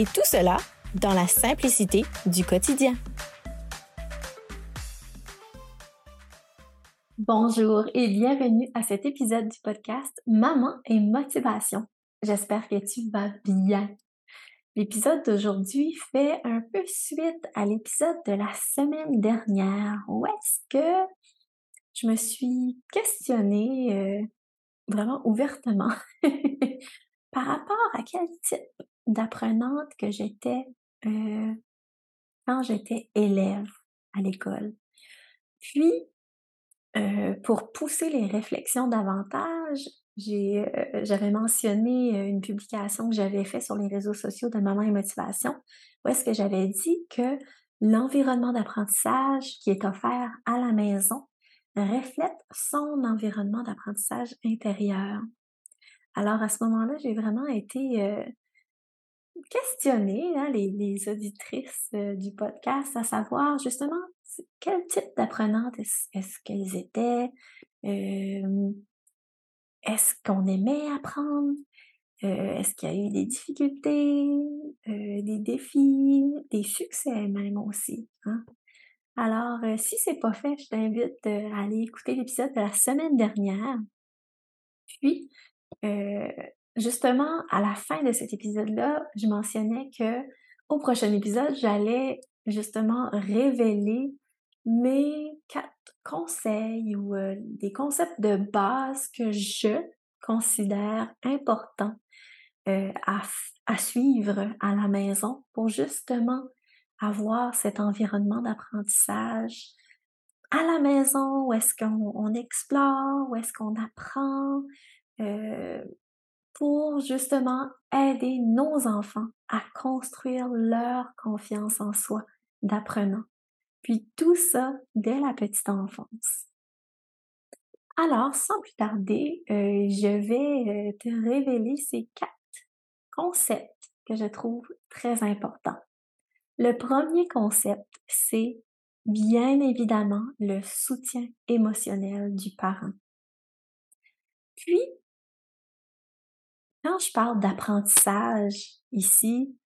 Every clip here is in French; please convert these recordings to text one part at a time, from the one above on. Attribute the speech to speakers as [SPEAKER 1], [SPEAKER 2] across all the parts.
[SPEAKER 1] Et tout cela dans la simplicité du quotidien. Bonjour et bienvenue à cet épisode du podcast Maman et motivation. J'espère que tu vas bien. L'épisode d'aujourd'hui fait un peu suite à l'épisode de la semaine dernière où est-ce que je me suis questionnée euh, vraiment ouvertement par rapport à quel type d'apprenante que j'étais euh, quand j'étais élève à l'école. Puis, euh, pour pousser les réflexions davantage, euh, j'avais mentionné une publication que j'avais faite sur les réseaux sociaux de Maman et Motivation, où est-ce que j'avais dit que l'environnement d'apprentissage qui est offert à la maison reflète son environnement d'apprentissage intérieur. Alors à ce moment-là, j'ai vraiment été questionnée, hein, les, auditrices euh, du podcast, à savoir justement quel type d'apprenantes est-ce, qu'elles étaient, euh, est-ce qu'on aimait apprendre, euh, est-ce qu'il y a eu des difficultés, des défis, des succès même aussi. Hein? Alors, si c'est pas fait, je t'invite à aller écouter l'épisode de la semaine dernière. Puis, justement, à la fin de cet épisode-là, je mentionnais que au prochain épisode, j'allais justement révéler mes quatre conseils ou des concepts de base que je considère importants à, à suivre à la maison pour justement avoir cet environnement d'apprentissage à la maison, où est-ce qu'on explore, où est-ce qu'on apprend, euh, pour justement aider nos enfants à construire leur confiance en soi d'apprenant. Puis tout ça dès la petite enfance. Alors, sans plus tarder, euh, je vais euh, te révéler ces quatre concepts que je trouve très importants. Le premier concept, c'est bien évidemment le soutien émotionnel du parent. Puis, quand je parle d'apprentissage ici,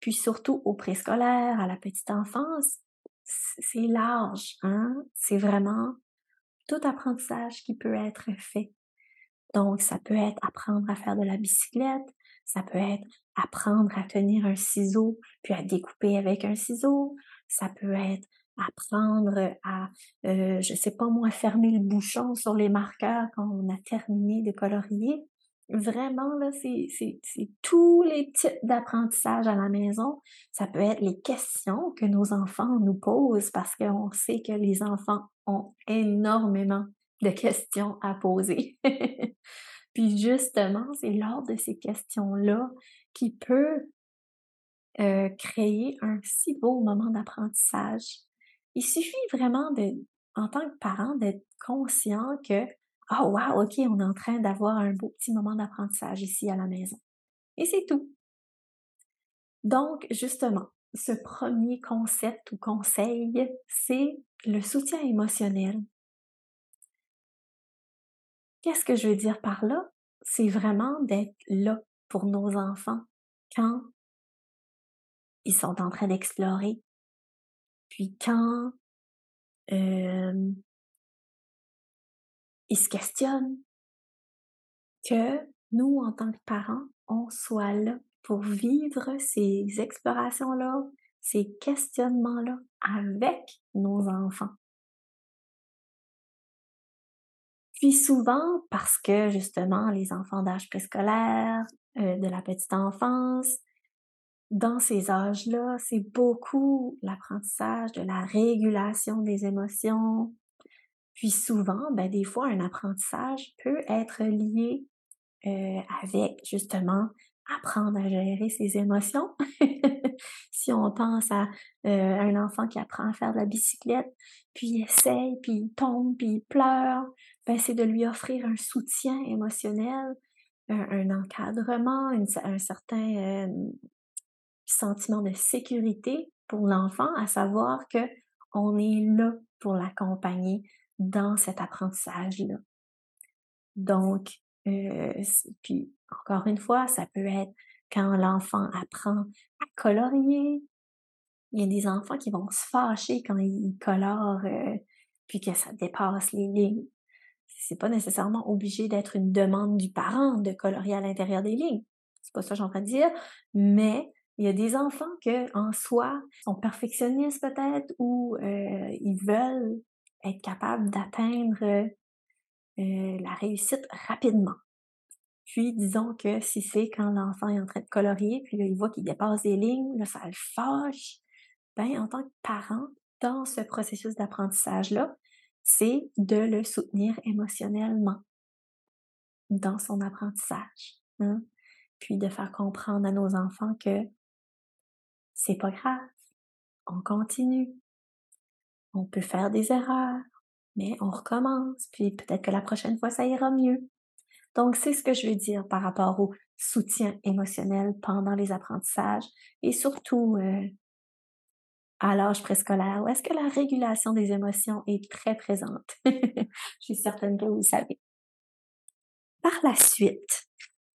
[SPEAKER 1] puis surtout au préscolaire, à la petite enfance, c'est large, hein? C'est vraiment tout apprentissage qui peut être fait. Donc, ça peut être apprendre à faire de la bicyclette, ça peut être apprendre à tenir un ciseau puis à découper avec un ciseau. Ça peut être apprendre à, euh, je sais pas moi, fermer le bouchon sur les marqueurs quand on a terminé de colorier. Vraiment, là, c'est, tous les types d'apprentissage à la maison. Ça peut être les questions que nos enfants nous posent parce qu'on sait que les enfants ont énormément de questions à poser. Puis justement, c'est lors de ces questions-là qui peut euh, créer un si beau moment d'apprentissage. Il suffit vraiment de, en tant que parent, d'être conscient que, oh wow, ok, on est en train d'avoir un beau petit moment d'apprentissage ici à la maison. Et c'est tout. Donc, justement, ce premier concept ou conseil, c'est le soutien émotionnel. Qu'est-ce que je veux dire par là? C'est vraiment d'être là pour nos enfants quand ils sont en train d'explorer, puis quand euh, ils se questionnent, que nous, en tant que parents, on soit là pour vivre ces explorations-là, ces questionnements-là avec nos enfants. Puis souvent, parce que justement, les enfants d'âge préscolaire, euh, de la petite enfance, dans ces âges-là, c'est beaucoup l'apprentissage de la régulation des émotions. Puis souvent, ben, des fois, un apprentissage peut être lié euh, avec justement apprendre à gérer ses émotions. si on pense à euh, un enfant qui apprend à faire de la bicyclette, puis il essaye, puis il tombe, puis il pleure, ben c'est de lui offrir un soutien émotionnel, un, encadrement, un certain sentiment de sécurité pour l'enfant, à savoir que on est là pour l'accompagner dans cet apprentissage-là. Donc, euh, puis encore une fois, ça peut être quand l'enfant apprend à colorier. Il y a des enfants qui vont se fâcher quand ils colorent, euh, puis que ça dépasse les lignes. C'est pas nécessairement obligé d'être une demande du parent de colorier à l'intérieur des lignes. C'est pas ça que j'ai en train de dire, mais il y a des enfants que, en soi, sont perfectionnistes peut-être ou euh, ils veulent être capables d'atteindre la réussite rapidement. Puis, disons que si c'est quand l'enfant est en train de colorier, puis il voit qu'il dépasse des lignes, ça le fâche. Ben, en tant que parent, dans ce processus d'apprentissage-là, c'est de le soutenir émotionnellement dans son apprentissage. Hein. Puis de faire comprendre à nos enfants que c'est pas grave, on continue. On peut faire des erreurs, mais on recommence, puis peut-être que la prochaine fois, ça ira mieux. Donc, c'est ce que je veux dire par rapport au soutien émotionnel pendant les apprentissages et surtout euh, à l'âge préscolaire, où est-ce que la régulation des émotions est très présente? je suis certaine que vous le savez. Par la suite,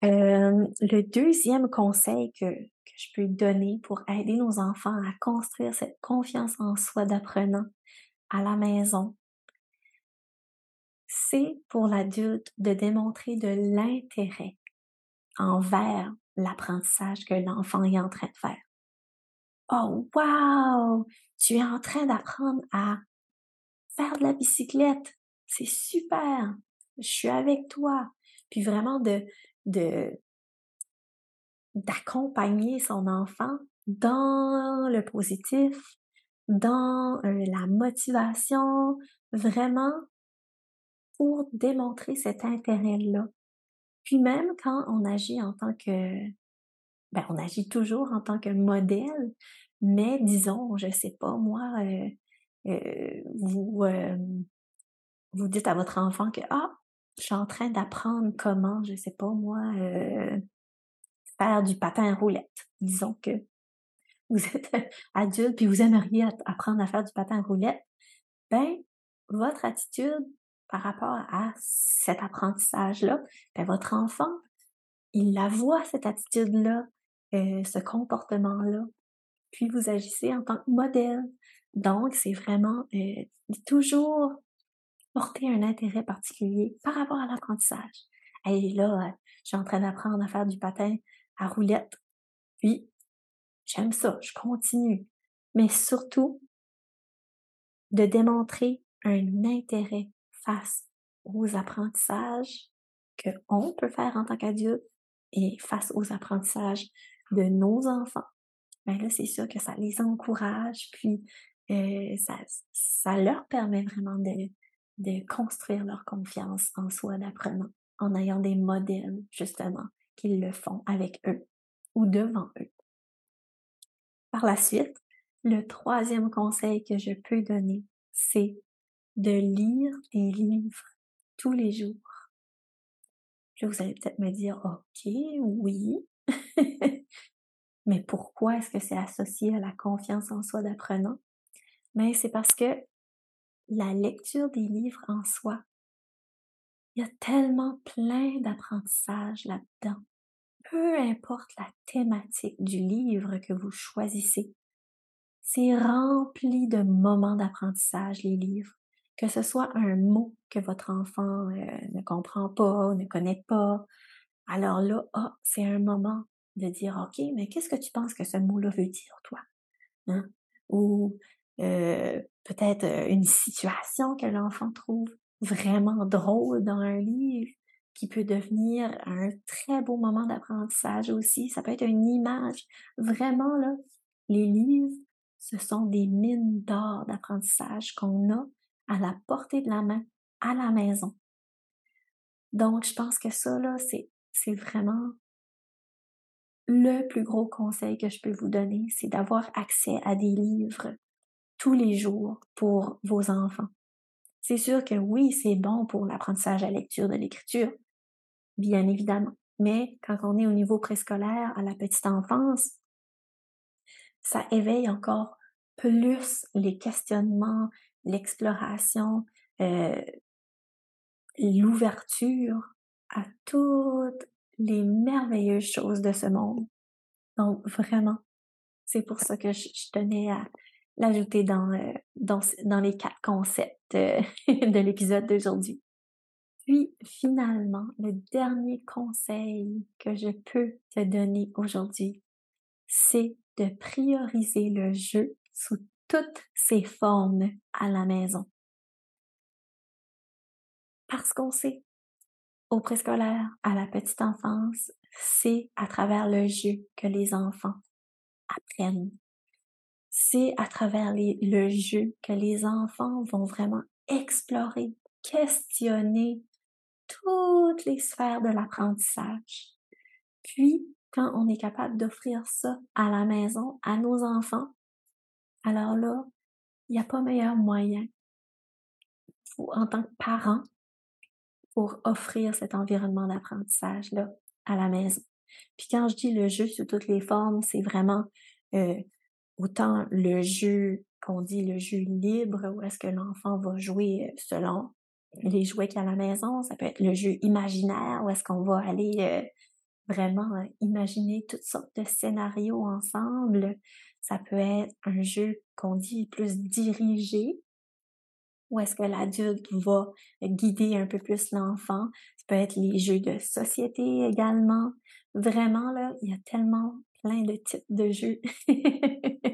[SPEAKER 1] euh, le deuxième conseil que, que je peux donner pour aider nos enfants à construire cette confiance en soi d'apprenant à la maison, c'est pour l'adulte de démontrer de l'intérêt envers l'apprentissage que l'enfant est en train de faire. Oh, wow! Tu es en train d'apprendre à faire de la bicyclette. C'est super! Je suis avec toi. Puis vraiment de, de, d'accompagner son enfant dans le positif, dans euh, la motivation, vraiment pour démontrer cet intérêt-là. Puis même quand on agit en tant que, ben on agit toujours en tant que modèle, mais disons, je sais pas moi, euh, euh, vous euh, dites à votre enfant que ah, je suis en train d'apprendre comment, je sais pas moi, faire du patin à roulette. Disons que vous êtes adulte puis vous aimeriez apprendre à faire du patin à roulette. Ben, votre attitude par rapport à cet apprentissage-là, ben votre enfant, il la voit, cette attitude-là, euh, ce comportement-là. Puis vous agissez en tant que modèle. Donc, c'est vraiment euh, toujours porter un intérêt particulier par rapport à l'apprentissage. Et là, suis en train d'apprendre à faire du patin à roulette. Puis, j'aime ça, je continue. Mais surtout, de démontrer un intérêt face aux apprentissages que on peut faire en tant qu'adulte et face aux apprentissages de nos enfants, ben là, c'est sûr que ça les encourage, puis euh, ça, ça leur permet vraiment de, de construire leur confiance en soi d'apprenant, en ayant des modèles, justement, qui le font avec eux ou devant eux. Par la suite, le troisième conseil que je peux donner, c'est de lire des livres tous les jours. Puis vous allez peut-être me dire, OK, oui. Mais pourquoi est-ce que c'est associé à la confiance en soi d'apprenant? Mais c'est parce que la lecture des livres en soi, il y a tellement plein d'apprentissages là-dedans. Peu importe la thématique du livre que vous choisissez, c'est rempli de moments d'apprentissage, les livres que ce soit un mot que votre enfant euh, ne comprend pas, ne connaît pas. Alors là, ah, c'est un moment de dire, OK, mais qu'est-ce que tu penses que ce mot-là veut dire, toi? Hein? Ou euh, peut-être euh, une situation que l'enfant trouve vraiment drôle dans un livre qui peut devenir un très beau moment d'apprentissage aussi. Ça peut être une image. Vraiment, là, les livres, ce sont des mines d'or d'apprentissage qu'on a à la portée de la main, à la maison. Donc, je pense que ça, là, c'est, c'est vraiment le plus gros conseil que je peux vous donner, c'est d'avoir accès à des livres tous les jours pour vos enfants. C'est sûr que oui, c'est bon pour l'apprentissage à la lecture de l'écriture, bien évidemment. Mais quand on est au niveau préscolaire, à la petite enfance, ça éveille encore plus les questionnements, l'exploration, euh, l'ouverture à toutes les merveilleuses choses de ce monde. Donc vraiment, c'est pour ça que je, tenais à l'ajouter dans, euh, dans, dans, les quatre concepts euh, de l'épisode d'aujourd'hui. Puis finalement, le dernier conseil que je peux te donner aujourd'hui, c'est de prioriser le jeu sous toutes ses formes à la maison. Parce qu'on sait, au préscolaire, à la petite enfance, c'est à travers le jeu que les enfants apprennent. C'est à travers le jeu que les enfants vont vraiment explorer, questionner toutes les sphères de l'apprentissage. Puis, quand on est capable d'offrir ça à la maison, à nos enfants, alors là, il n'y a pas meilleur moyen en tant que parent pour offrir cet environnement d'apprentissage-là à la maison. Puis quand je dis le jeu sous toutes les formes, c'est vraiment euh, autant le jeu qu'on dit le jeu libre, où est-ce que l'enfant va jouer euh, selon les jouets qu'il y a à la maison. Ça peut être le jeu imaginaire, où est-ce qu'on va aller euh, vraiment imaginer toutes sortes de scénarios ensemble. Ça peut être un jeu qu'on dit plus dirigé, où est-ce que l'adulte va guider un peu plus l'enfant. Ça peut être les jeux de société également. Vraiment, là, il y a tellement plein de types de jeux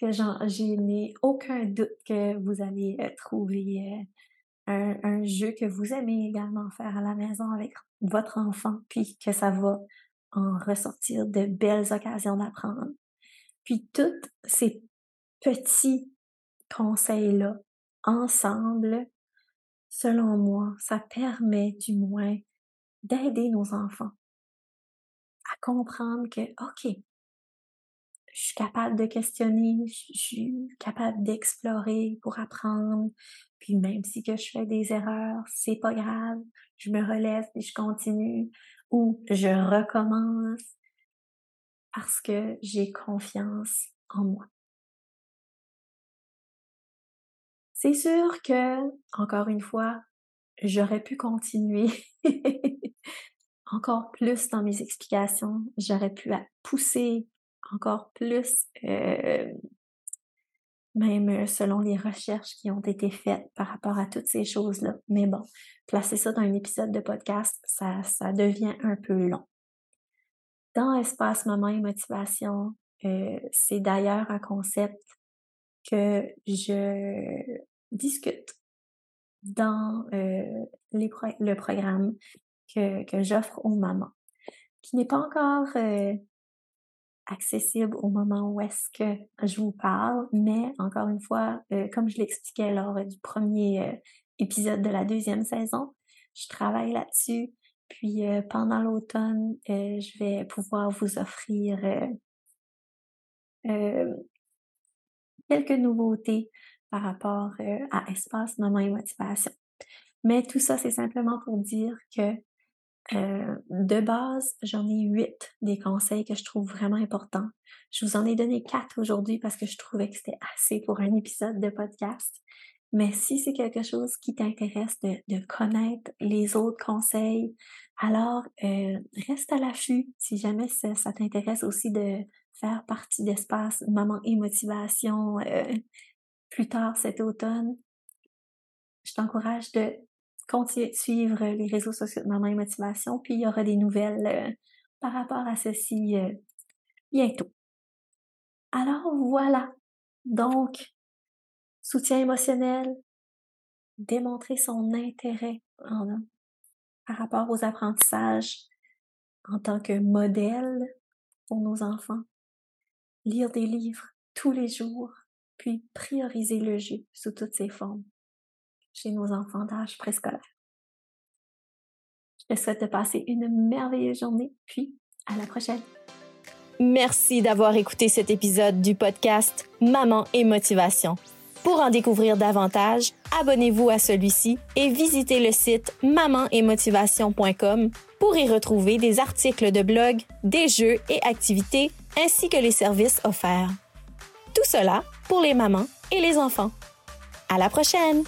[SPEAKER 1] que je n'ai aucun doute que vous allez euh, trouver euh, un, un, jeu que vous aimez également faire à la maison avec votre enfant, puis que ça va en ressortir de belles occasions d'apprendre. Puis tous ces petits conseils-là, ensemble, selon moi, ça permet du moins d'aider nos enfants à comprendre que, OK, je suis capable de questionner, je suis capable d'explorer pour apprendre, puis même si que je fais des erreurs, c'est pas grave, je me relève et je continue, ou je recommence parce que j'ai confiance en moi. C'est sûr que, encore une fois, j'aurais pu continuer encore plus dans mes explications. J'aurais pu pousser encore plus, euh, même selon les recherches qui ont été faites par rapport à toutes ces choses-là. Mais bon, placer ça dans un épisode de podcast, ça, ça devient un peu long. Dans Espace Moment et Motivation, euh, c'est d'ailleurs un concept que je discute dans euh, le programme que, que j'offre aux mamans, qui n'est pas encore euh, accessible au moment où est-ce que je vous parle, mais encore une fois, euh, comme je l'expliquais lors du premier épisode de la deuxième saison, je travaille là-dessus. Puis pendant l'automne, je vais pouvoir vous offrir quelques nouveautés par rapport euh, à espace, moment et motivation. Mais tout ça, c'est simplement pour dire que euh, de base, j'en ai huit des conseils que je trouve vraiment importants. Je vous en ai donné quatre aujourd'hui parce que je trouvais que c'était assez pour un épisode de podcast. Mais si c'est quelque chose qui t'intéresse de, de, connaître les autres conseils, alors euh, reste à l'affût si jamais ça, ça t'intéresse aussi de faire partie d'espace Maman et Motivation euh, plus tard cet automne, je t'encourage de continuer de suivre les réseaux sociaux de Maman et Motivation, puis il y aura des nouvelles euh, par rapport à ceci euh, bientôt. Alors voilà. Donc, soutien émotionnel, démontrer son intérêt par rapport aux apprentissages en tant que modèle pour nos enfants, lire des livres tous les jours, puis prioriser le jeu sous toutes ses formes chez nos enfants d'âge préscolaire. Je te souhaite de passer une merveilleuse journée, puis à la prochaine.
[SPEAKER 2] Merci d'avoir écouté cet épisode du podcast Maman et Motivation. Pour en découvrir davantage, abonnez-vous à celui-ci et visitez le site mamanetmotivation.com pour y retrouver des articles de blog, des jeux et activités ainsi que les services offerts. Tout cela pour les mamans et les enfants. À la prochaine!